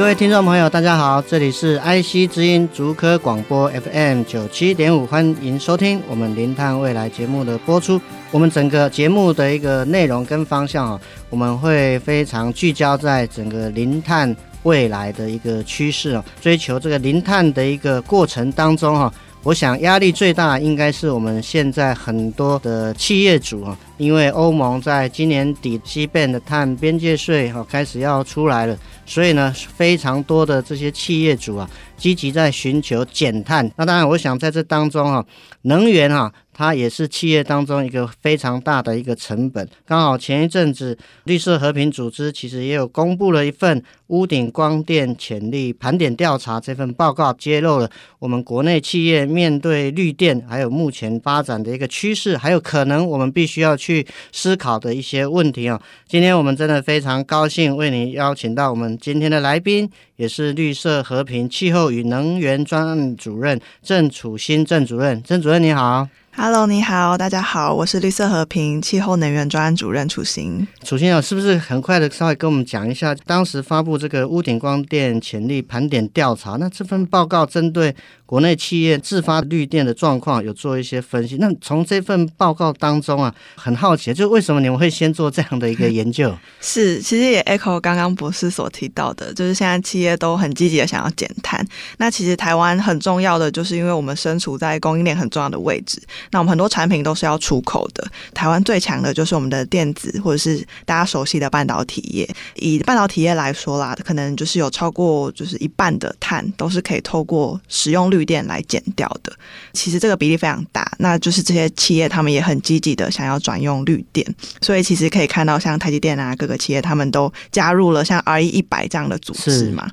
各位听众朋友，大家好，这里是 IC 之音竹科广播 FM 九七点五，欢迎收听我们零碳未来节目的播出。我们整个节目的一个内容跟方向啊，我们会非常聚焦在整个零碳未来的一个趋势啊，追求这个零碳的一个过程当中哈，我想压力最大应该是我们现在很多的企业主啊，因为欧盟在今年底西边的碳边界税哈开始要出来了。所以呢，非常多的这些企业主啊，积极在寻求减碳。那当然，我想在这当中啊，能源啊。它也是企业当中一个非常大的一个成本。刚好前一阵子，绿色和平组织其实也有公布了一份屋顶光电潜力盘点调查，这份报告揭露了我们国内企业面对绿电还有目前发展的一个趋势，还有可能我们必须要去思考的一些问题啊。今天我们真的非常高兴为您邀请到我们今天的来宾，也是绿色和平气候与能源专案主任郑楚新郑主任。郑主任你好。Hello，你好，大家好，我是绿色和平气候能源专案主任楚新。楚新啊，是不是很快的稍微跟我们讲一下，当时发布这个屋顶光电潜力盘点调查，那这份报告针对国内企业自发绿电的状况有做一些分析。那从这份报告当中啊，很好奇，就为什么你们会先做这样的一个研究？是，其实也 echo 刚刚博士所提到的，就是现在企业都很积极的想要减碳。那其实台湾很重要的，就是因为我们身处在供应链很重要的位置。那我们很多产品都是要出口的。台湾最强的就是我们的电子，或者是大家熟悉的半导体业。以半导体业来说啦，可能就是有超过就是一半的碳都是可以透过使用。绿电来减掉的，其实这个比例非常大，那就是这些企业他们也很积极的想要转用绿电，所以其实可以看到像台积电啊，各个企业他们都加入了像 RE 一百这样的组织嘛。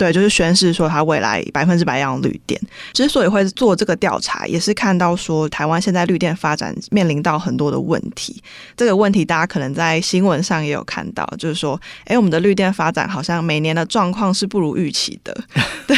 对，就是宣示说他未来百分之百要用绿电。之所以会做这个调查，也是看到说台湾现在绿电发展面临到很多的问题。这个问题大家可能在新闻上也有看到，就是说，哎，我们的绿电发展好像每年的状况是不如预期的。对，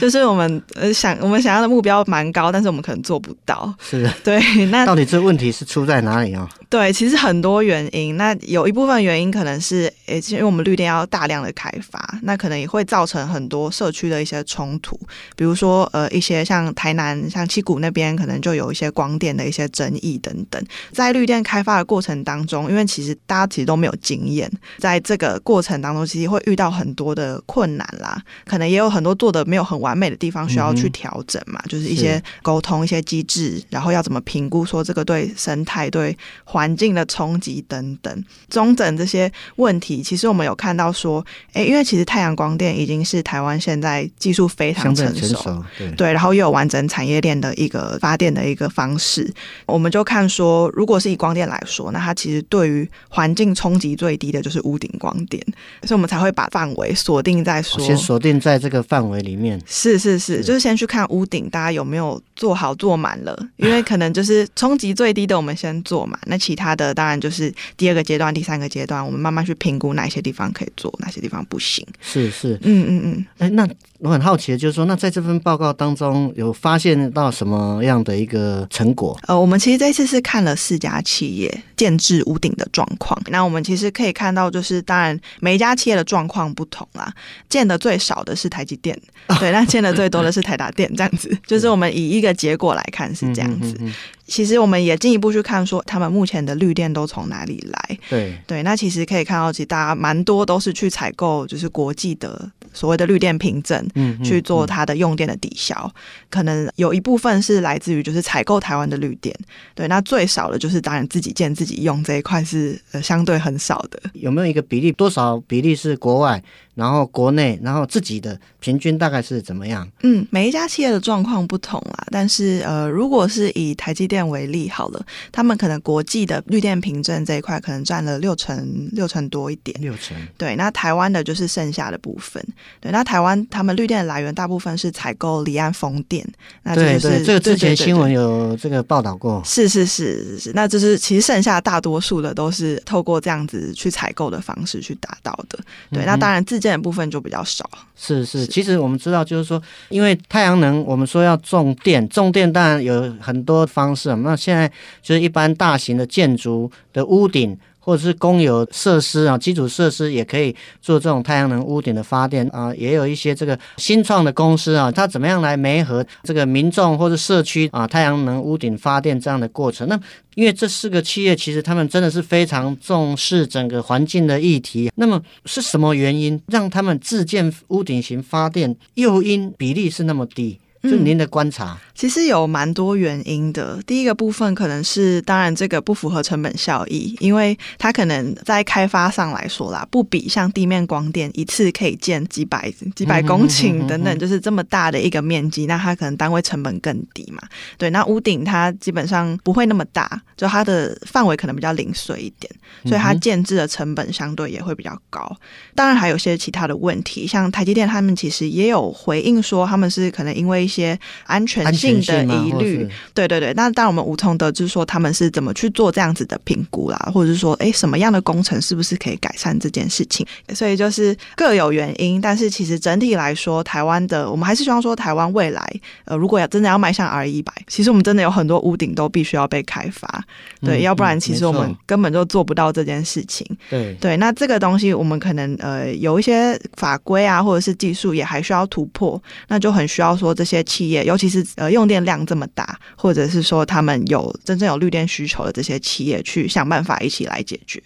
就是我们呃想我们想要的目标蛮高，但是我们可能做不到。是的，对。那到底这问题是出在哪里啊？对，其实很多原因。那有一部分原因可能是，哎，因为我们绿电要大量的开发，那可能也会造成。很多社区的一些冲突，比如说呃一些像台南、像七股那边，可能就有一些光电的一些争议等等。在绿电开发的过程当中，因为其实大家其实都没有经验，在这个过程当中，其实会遇到很多的困难啦，可能也有很多做的没有很完美的地方需要去调整嘛，嗯、就是一些沟通、一些机制，然后要怎么评估说这个对生态、对环境的冲击等等，中等这些问题，其实我们有看到说，哎，因为其实太阳光电已经是是台湾现在技术非常成熟，成熟对，对，然后又有完整产业链的一个发电的一个方式，我们就看说，如果是以光电来说，那它其实对于环境冲击最低的就是屋顶光电，所以我们才会把范围锁定在说，先锁定在这个范围里面。是是是，就是先去看屋顶，大家有没有做好做满了？因为可能就是冲击最低的，我们先做满，那其他的当然就是第二个阶段、第三个阶段，我们慢慢去评估哪些地方可以做，哪些地方不行。是是，嗯嗯。嗯，哎，那我很好奇的就是说，那在这份报告当中有发现到什么样的一个成果？呃，我们其实这次是看了四家企业建制屋顶的状况。那我们其实可以看到，就是当然每一家企业的状况不同啦。建的最少的是台积电，对，那建的最多的是台达电，这样子。就是我们以一个结果来看是这样子。嗯嗯嗯嗯其实我们也进一步去看，说他们目前的绿电都从哪里来？对对，那其实可以看到，其实大家蛮多都是去采购，就是国际的所谓的绿电凭证，嗯，去做它的用电的抵消。可能有一部分是来自于就是采购台湾的绿电，对，那最少的就是当然自己建自己用这一块是呃相对很少的。有没有一个比例？多少比例是国外？然后国内，然后自己的平均大概是怎么样？嗯，每一家企业的状况不同啦，但是呃，如果是以台积电为例好了，他们可能国际的绿电凭证这一块可能占了六成六成多一点。六成。对，那台湾的就是剩下的部分。对，那台湾他们绿电的来源大部分是采购离岸风电。那就是、对对，这个之前新闻有这个报道过。是是是是是，那就是其实剩下大多数的都是透过这样子去采购的方式去达到的。对，嗯、那当然自部分就比较少。是是，是，其实我们知道，就是说，因为太阳能，我们说要种电，种电当然有很多方式。那现在就是一般大型的建筑的屋顶。或者是公有设施啊，基础设施也可以做这种太阳能屋顶的发电啊，也有一些这个新创的公司啊，它怎么样来媒合这个民众或者社区啊，太阳能屋顶发电这样的过程？那因为这四个企业其实他们真的是非常重视整个环境的议题，那么是什么原因让他们自建屋顶型发电诱因比例是那么低？就您的观察。嗯其实有蛮多原因的。第一个部分可能是，当然这个不符合成本效益，因为它可能在开发上来说啦，不比像地面光电一次可以建几百几百公顷等等，就是这么大的一个面积，那它可能单位成本更低嘛。对，那屋顶它基本上不会那么大，就它的范围可能比较零碎一点，所以它建制的成本相对也会比较高。当然还有些其他的问题，像台积电他们其实也有回应说，他们是可能因为一些安全性。的疑虑，对对对，那当然我们无从得知说他们是怎么去做这样子的评估啦，或者是说，哎，什么样的工程是不是可以改善这件事情？所以就是各有原因，但是其实整体来说，台湾的我们还是希望说，台湾未来，呃，如果要真的要迈向 R 一百，其实我们真的有很多屋顶都必须要被开发，对，嗯、要不然其实我们根本就做不到这件事情。对对，那这个东西我们可能呃有一些法规啊，或者是技术也还需要突破，那就很需要说这些企业，尤其是呃。用电量这么大，或者是说他们有真正有绿电需求的这些企业，去想办法一起来解决。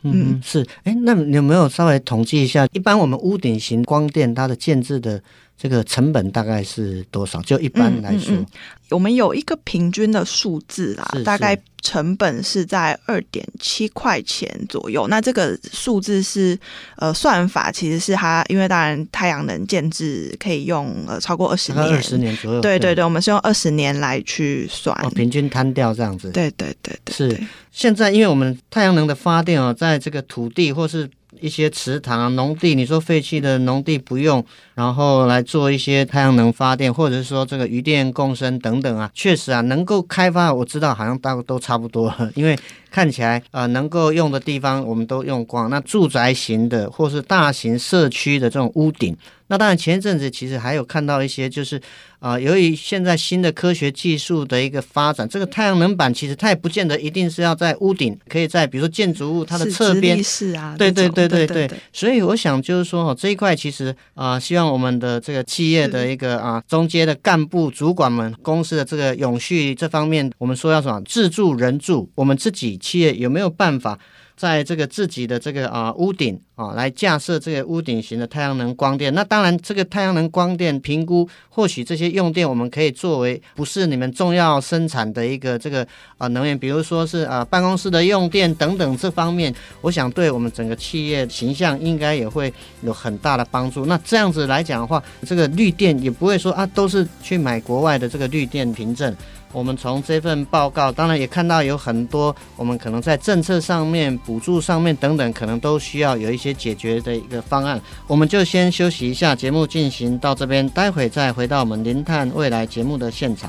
嗯，嗯是。哎，那你有没有稍微统计一下，一般我们屋顶型光电它的建制的这个成本大概是多少？就一般来说。嗯嗯嗯我们有一个平均的数字啦，是是大概成本是在二点七块钱左右。那这个数字是呃算法，其实是它，因为当然太阳能建置可以用呃超过二十年，二十年左右。对对对，我们是用二十年来去算，哦，平均摊掉这样子。对对对对，是。现在因为我们太阳能的发电哦，在这个土地或是。一些池塘啊、农地，你说废弃的农地不用，然后来做一些太阳能发电，或者是说这个余电共生等等啊，确实啊，能够开发，我知道好像大概都差不多，因为。看起来呃能够用的地方我们都用光，那住宅型的或是大型社区的这种屋顶，那当然前一阵子其实还有看到一些就是啊、呃，由于现在新的科学技术的一个发展，这个太阳能板其实它也不见得一定是要在屋顶，可以在比如说建筑物它的侧边，是啊，对对对对对，所以我想就是说哦这一块其实啊、呃，希望我们的这个企业的一个啊中间的干部主管们，公司的这个永续这方面，我们说要什么自住人住，我们自己。企业有没有办法在这个自己的这个啊屋顶啊来架设这个屋顶型的太阳能光电？那当然，这个太阳能光电评估，或许这些用电我们可以作为不是你们重要生产的一个这个啊能源，比如说是啊办公室的用电等等这方面，我想对我们整个企业形象应该也会有很大的帮助。那这样子来讲的话，这个绿电也不会说啊都是去买国外的这个绿电凭证。我们从这份报告，当然也看到有很多我们可能在政策上面、补助上面等等，可能都需要有一些解决的一个方案。我们就先休息一下，节目进行到这边，待会再回到我们零碳未来节目的现场。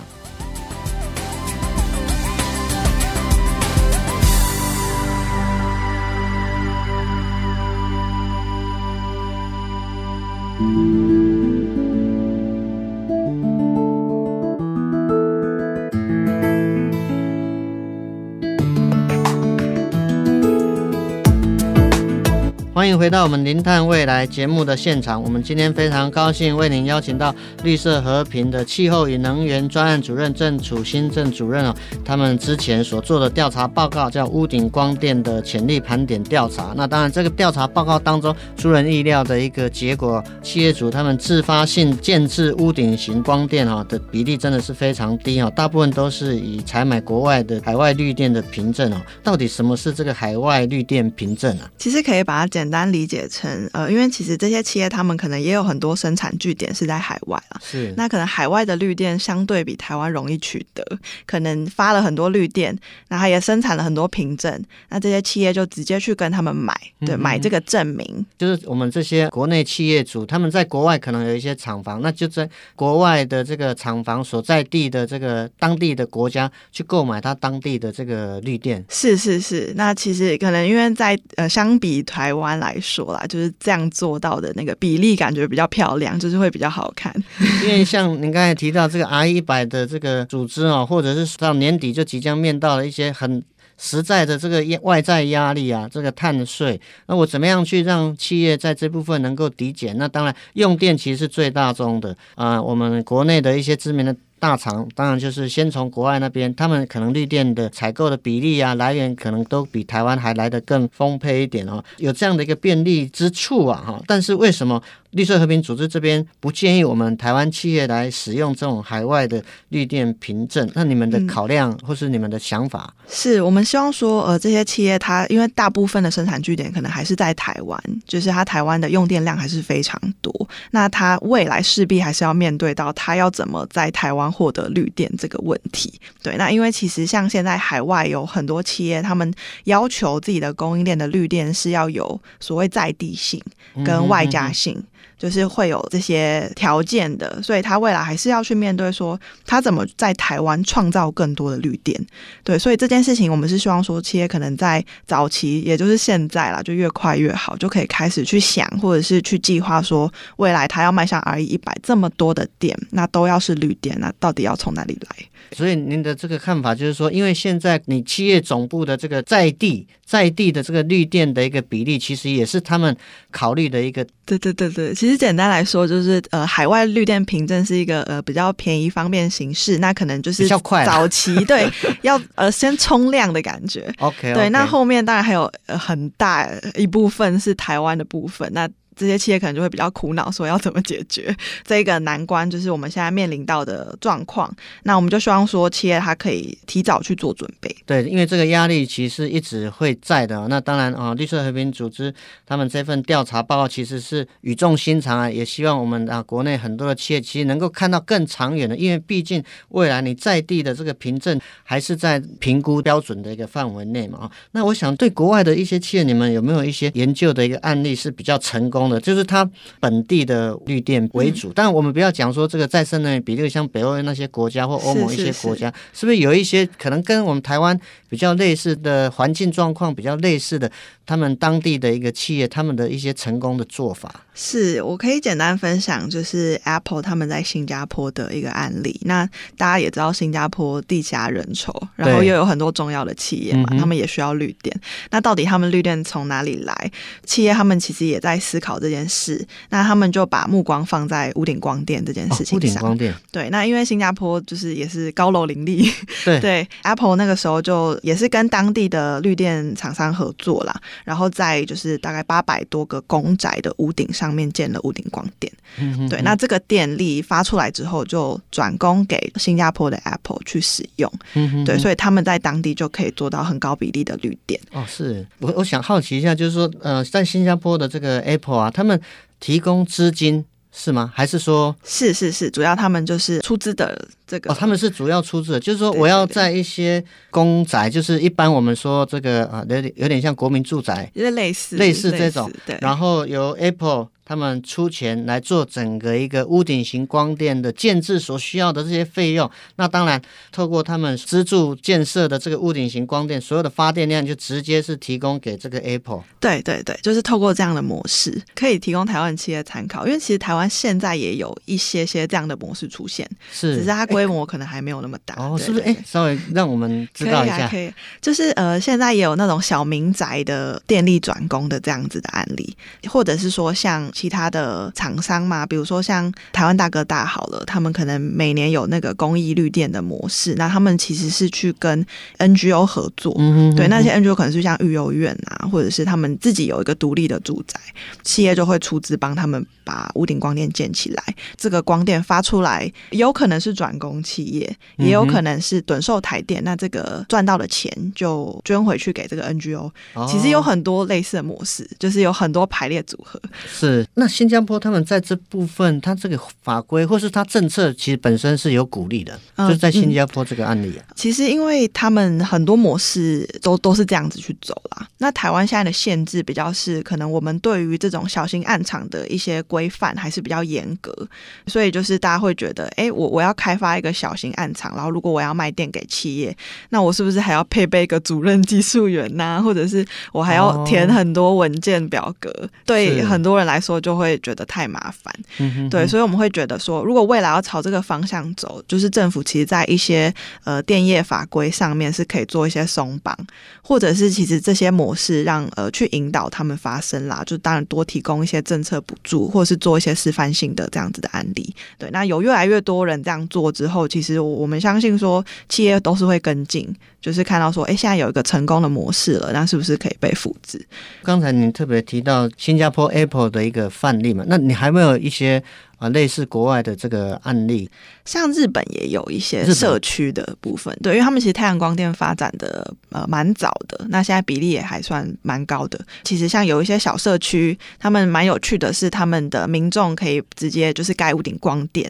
回到我们零碳未来节目的现场。我们今天非常高兴为您邀请到绿色和平的气候与能源专案主任郑楚新郑主任哦。他们之前所做的调查报告叫《屋顶光电的潜力盘点调查》。那当然，这个调查报告当中出人意料的一个结果，企业主他们自发性建置屋顶型光电哈的比例真的是非常低哦，大部分都是以采买国外的海外绿电的凭证哦。到底什么是这个海外绿电凭证啊？其实可以把它简单。单理解成，呃，因为其实这些企业他们可能也有很多生产据点是在海外啊，是。那可能海外的绿电相对比台湾容易取得，可能发了很多绿电，然后也生产了很多凭证，那这些企业就直接去跟他们买，对，嗯、买这个证明。就是我们这些国内企业主，他们在国外可能有一些厂房，那就在国外的这个厂房所在地的这个当地的国家去购买他当地的这个绿电。是是是，那其实可能因为在呃相比台湾来说啦，就是这样做到的那个比例感觉比较漂亮，就是会比较好看。因为像您刚才提到这个 R 一百的这个组织啊，或者是到年底就即将面到了一些很实在的这个外在压力啊，这个碳税，那我怎么样去让企业在这部分能够抵减？那当然用电其实是最大宗的啊、我们国内的一些知名的。大厂当然就是先从国外那边，他们可能绿电的采购的比例啊，来源可能都比台湾还来得更丰沛一点哦，有这样的一个便利之处啊哈。但是为什么绿色和平组织这边不建议我们台湾企业来使用这种海外的绿电凭证？那你们的考量或是你们的想法？嗯、是我们希望说，呃，这些企业它因为大部分的生产据点可能还是在台湾，就是它台湾的用电量还是非常多，那它未来势必还是要面对到它要怎么在台湾。获得绿电这个问题，对，那因为其实像现在海外有很多企业，他们要求自己的供应链的绿电是要有所谓在地性跟外加性。嗯嗯嗯就是会有这些条件的，所以他未来还是要去面对说，他怎么在台湾创造更多的绿电。对，所以这件事情我们是希望说，企业可能在早期，也就是现在啦，就越快越好，就可以开始去想，或者是去计划说，未来他要迈向 RE 一百这么多的电，那都要是绿电，那到底要从哪里来？所以您的这个看法就是说，因为现在你企业总部的这个在地在地的这个绿电的一个比例，其实也是他们考虑的一个。对对对对，其实简单来说，就是呃，海外绿电凭证是一个呃比较便宜方便形式，那可能就是比较快。早期对，要呃先冲量的感觉。OK，, okay. 对，那后面当然还有呃很大一部分是台湾的部分，那。这些企业可能就会比较苦恼，说要怎么解决这个难关，就是我们现在面临到的状况。那我们就希望说，企业它可以提早去做准备。对，因为这个压力其实一直会在的。那当然啊，绿色和平组织他们这份调查报告其实是语重心长啊，也希望我们啊国内很多的企业其实能够看到更长远的，因为毕竟未来你在地的这个凭证还是在评估标准的一个范围内嘛。啊，那我想对国外的一些企业，你们有没有一些研究的一个案例是比较成功的？就是它本地的绿电为主，嗯、但我们不要讲说这个再生能源比例，像北欧那些国家或欧盟一些国家，是，不是有一些可能跟我们台湾比较类似的环境状况比较类似的，他们当地的一个企业，他们的一些成功的做法？是我可以简单分享，就是 Apple 他们在新加坡的一个案例。那大家也知道，新加坡地狭人稠，然后又有很多重要的企业嘛，他们也需要绿电。那到底他们绿电从哪里来？企业他们其实也在思考这件事。那他们就把目光放在屋顶光电这件事情上。哦、屋顶光电。对，那因为新加坡就是也是高楼林立。对对，Apple 那个时候就也是跟当地的绿电厂商合作啦，然后在就是大概八百多个公宅的屋顶上。上面建了屋顶光电，嗯、哼哼对，那这个电力发出来之后，就转供给新加坡的 Apple 去使用，嗯、哼哼对，所以他们在当地就可以做到很高比例的绿电。哦，是我我想好奇一下，就是说，呃，在新加坡的这个 Apple 啊，他们提供资金是吗？还是说，是是是，主要他们就是出资的这个？哦，他们是主要出资的，就是说，我要在一些公宅，就是一般我们说这个啊，有点有点像国民住宅，有点类似类似这种，对，然后由 Apple。他们出钱来做整个一个屋顶型光电的建置所需要的这些费用，那当然透过他们资助建设的这个屋顶型光电，所有的发电量就直接是提供给这个 Apple。对对对，就是透过这样的模式，可以提供台湾企业参考。因为其实台湾现在也有一些些这样的模式出现，是，只是它规模可能还没有那么大。哦，是不是？哎，稍微让我们知道一下。可以，可以，就是呃，现在也有那种小民宅的电力转工的这样子的案例，或者是说像。其他的厂商嘛，比如说像台湾大哥大好了，他们可能每年有那个公益绿电的模式，那他们其实是去跟 NGO 合作，对，那些 NGO 可能是像育幼院啊，或者是他们自己有一个独立的住宅，企业就会出资帮他们把屋顶光电建起来，这个光电发出来，有可能是转供企业，也有可能是趸售台电，那这个赚到的钱就捐回去给这个 NGO，哦，其实有很多类似的模式，就是有很多排列组合。是，那新加坡他们在这部分，他这个法规或是他政策，其实本身是有鼓励的，嗯、就是在新加坡这个案例啊。其实因为他们很多模式都都是这样子去走啦。那台湾现在的限制比较是，可能我们对于这种小型暗场的一些规范还是比较严格，所以就是大家会觉得，哎、欸，我我要开发一个小型暗场，然后如果我要卖电给企业，那我是不是还要配备一个主任技术员呐、啊？或者是我还要填很多文件表格？哦、对很多人来说就会觉得太麻烦。嗯、哼哼对，所以我们会觉得说，如果未来要朝这个方向走，就是政府其实在一些呃电业法规上面是可以做一些松绑，或者是其实这些模式让呃去引导他们发生啦，就当然多提供一些政策补助，或者是做一些示范性的这样子的案例。对，那有越来越多人这样做之后，其实我们相信说企业都是会跟进，就是看到说，哎，现在有一个成功的模式了，那是不是可以被复制？刚才您特别提到新加坡 Apple 的一个范例嘛，那你还没有一些？啊，类似国外的这个案例，像日本也有一些社区的部分，对，因为他们其实太阳光电发展的呃蛮早的，那现在比例也还算蛮高的。其实像有一些小社区，他们蛮有趣的是，他们的民众可以直接就是盖屋顶光电。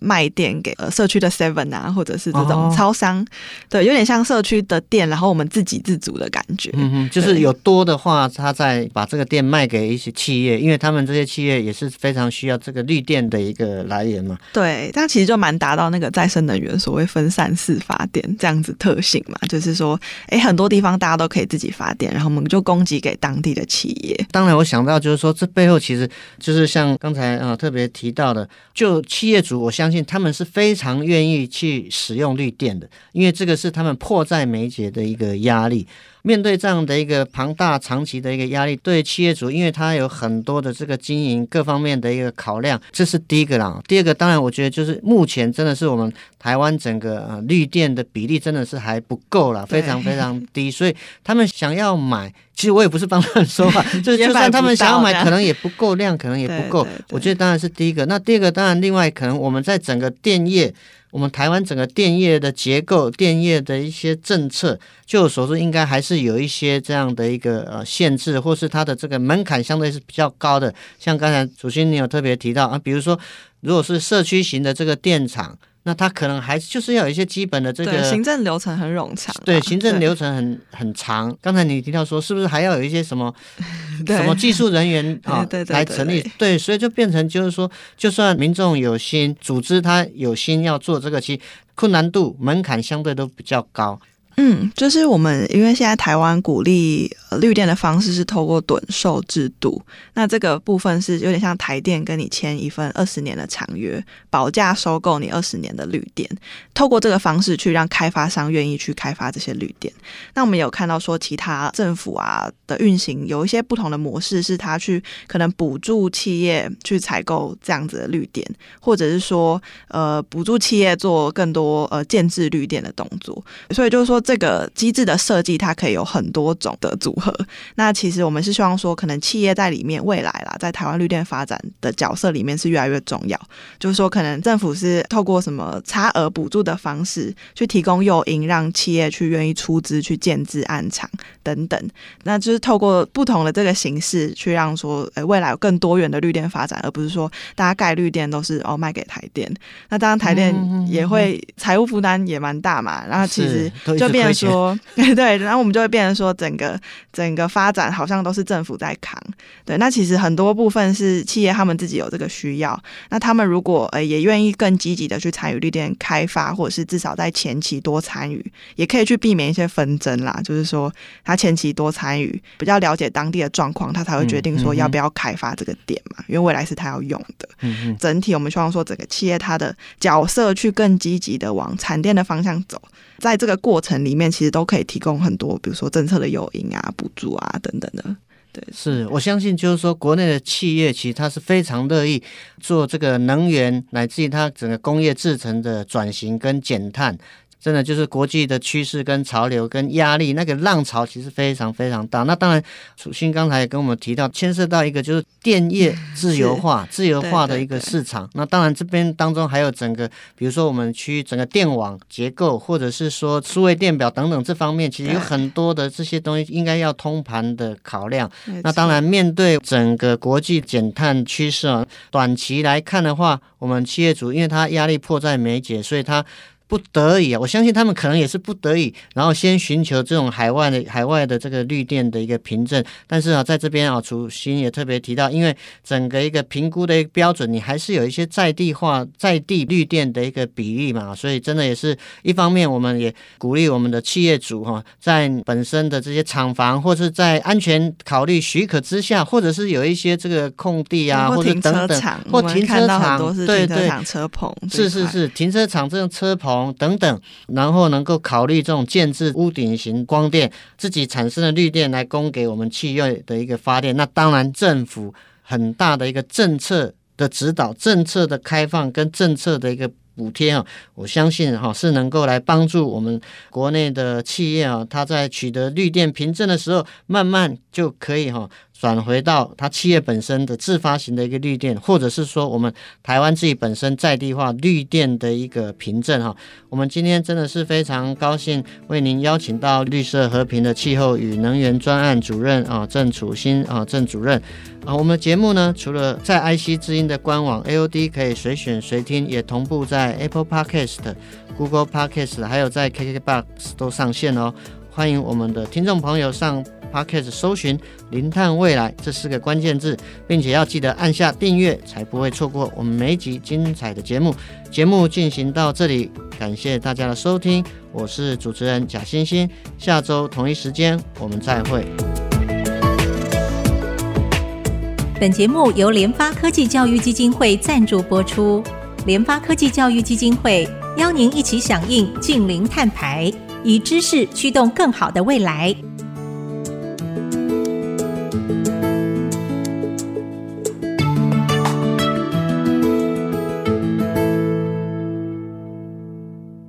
卖电给呃社区的 Seven 啊，或者是这种超商，哦、对，有点像社区的店，然后我们自给自足的感觉。嗯哼，就是有多的话，他再把这个电卖给一些企业，因为他们这些企业也是非常需要这个绿电的一个来源嘛。对，但其实就蛮达到那个再生能源所谓分散式发电这样子特性嘛，就是说，哎，很多地方大家都可以自己发电，然后我们就供给给当地的企业。当然，我想到就是说，这背后其实就是像刚才啊、呃、特别提到的，就企业主，我。相信他们是非常愿意去使用绿电的，因为这个是他们迫在眉睫的一个压力。面对这样的一个庞大长期的一个压力，对企业主，因为他有很多的这个经营各方面的一个考量，这是第一个啦。第二个，当然我觉得就是目前真的是我们台湾整个呃绿电的比例真的是还不够了，非常非常低，所以他们想要买，其实我也不是帮他们说话，就是就算他们想要买，可能也不够量，可能也不够。我觉得当然是第一个。那第二个，当然另外可能我们在整个电业。我们台湾整个电业的结构、电业的一些政策，就所说，应该还是有一些这样的一个呃限制，或是它的这个门槛相对是比较高的。像刚才主席你有特别提到啊，比如说，如果是社区型的这个电厂。那他可能还就是要有一些基本的这个行政流程很冗长，对，行政流程很很长。刚才你提到说，是不是还要有一些什么 什么技术人员 啊来成立？对，所以就变成就是说，就算民众有心，组织他有心要做这个，其实困难度门槛相对都比较高。嗯，就是我们因为现在台湾鼓励绿电的方式是透过趸售制度，那这个部分是有点像台电跟你签一份二十年的长约，保价收购你二十年的绿电，透过这个方式去让开发商愿意去开发这些绿电。那我们有看到说，其他政府啊的运行有一些不同的模式，是他去可能补助企业去采购这样子的绿电，或者是说呃补助企业做更多呃建置绿电的动作。所以就是说。这个机制的设计，它可以有很多种的组合。那其实我们是希望说，可能企业在里面未来啦，在台湾绿电发展的角色里面是越来越重要。就是说，可能政府是透过什么差额补助的方式，去提供诱因，让企业去愿意出资去建置案场等等。那就是透过不同的这个形式，去让说，呃，未来有更多元的绿电发展，而不是说大家盖绿电都是哦卖给台电。那当然台电也会财务负担也蛮大嘛。然后其实就变。变成说，对，然后我们就会变成说，整个整个发展好像都是政府在扛。对，那其实很多部分是企业他们自己有这个需要，那他们如果呃也愿意更积极的去参与绿电开发，或者是至少在前期多参与，也可以去避免一些纷争啦。就是说，他前期多参与，比较了解当地的状况，他才会决定说要不要开发这个点嘛，因为未来是他要用的。嗯，整体我们希望说，整个企业它的角色去更积极的往产电的方向走。在这个过程里面，其实都可以提供很多，比如说政策的诱因啊、补助啊等等的。对，是我相信，就是说国内的企业其实它是非常乐意做这个能源，乃至于它整个工业制成的转型跟减碳。真的就是国际的趋势跟潮流跟压力，那个浪潮其实非常非常大。那当然，楚心刚才也跟我们提到，牵涉到一个就是电业自由化、自由化的一个市场。那当然这边当中还有整个，比如说我们区域整个电网结构，或者是说数位电表等等这方面，其实有很多的这些东西应该要通盘的考量。那当然，面对整个国际减碳趋势啊，短期来看的话，我们企业主因为他压力迫在眉睫，所以他。不得已啊，我相信他们可能也是不得已，然后先寻求这种海外的海外的这个绿电的一个凭证。但是啊，在这边啊，楚心也特别提到，因为整个一个评估的一个标准，你还是有一些在地化、在地绿电的一个比例嘛，所以真的也是一方面，我们也鼓励我们的企业主哈，在本身的这些厂房或是在安全考虑许可之下，或者是有一些这个空地啊，或者等等，或停车场，对对，车棚，是是是，停车场这种车棚。等等，然后能够考虑这种建置屋顶型光电，自己产生的绿电来供给我们企业的一个发电。那当然，政府很大的一个政策的指导、政策的开放跟政策的一个补贴啊，我相信哈是能够来帮助我们国内的企业啊，它在取得绿电凭证的时候，慢慢就可以哈。转回到它企业本身的自发型的一个绿电，或者是说我们台湾自己本身在地化绿电的一个凭证哈。我们今天真的是非常高兴为您邀请到绿色和平的气候与能源专案主任啊郑楚新啊郑主任啊。我们的节目呢除了在 IC 之音的官网 AOD 可以随选随听，也同步在 Apple Podcast、Google Podcast 还有在 KKBox 都上线哦。欢迎我们的听众朋友上。Podcast 搜寻“零碳未来”这四个关键字，并且要记得按下订阅，才不会错过我们每一集精彩的节目。节目进行到这里，感谢大家的收听，我是主持人贾欣欣。下周同一时间我们再会。本节目由联发科技教育基金会赞助播出。联发科技教育基金会邀您一起响应净零碳排，以知识驱动更好的未来。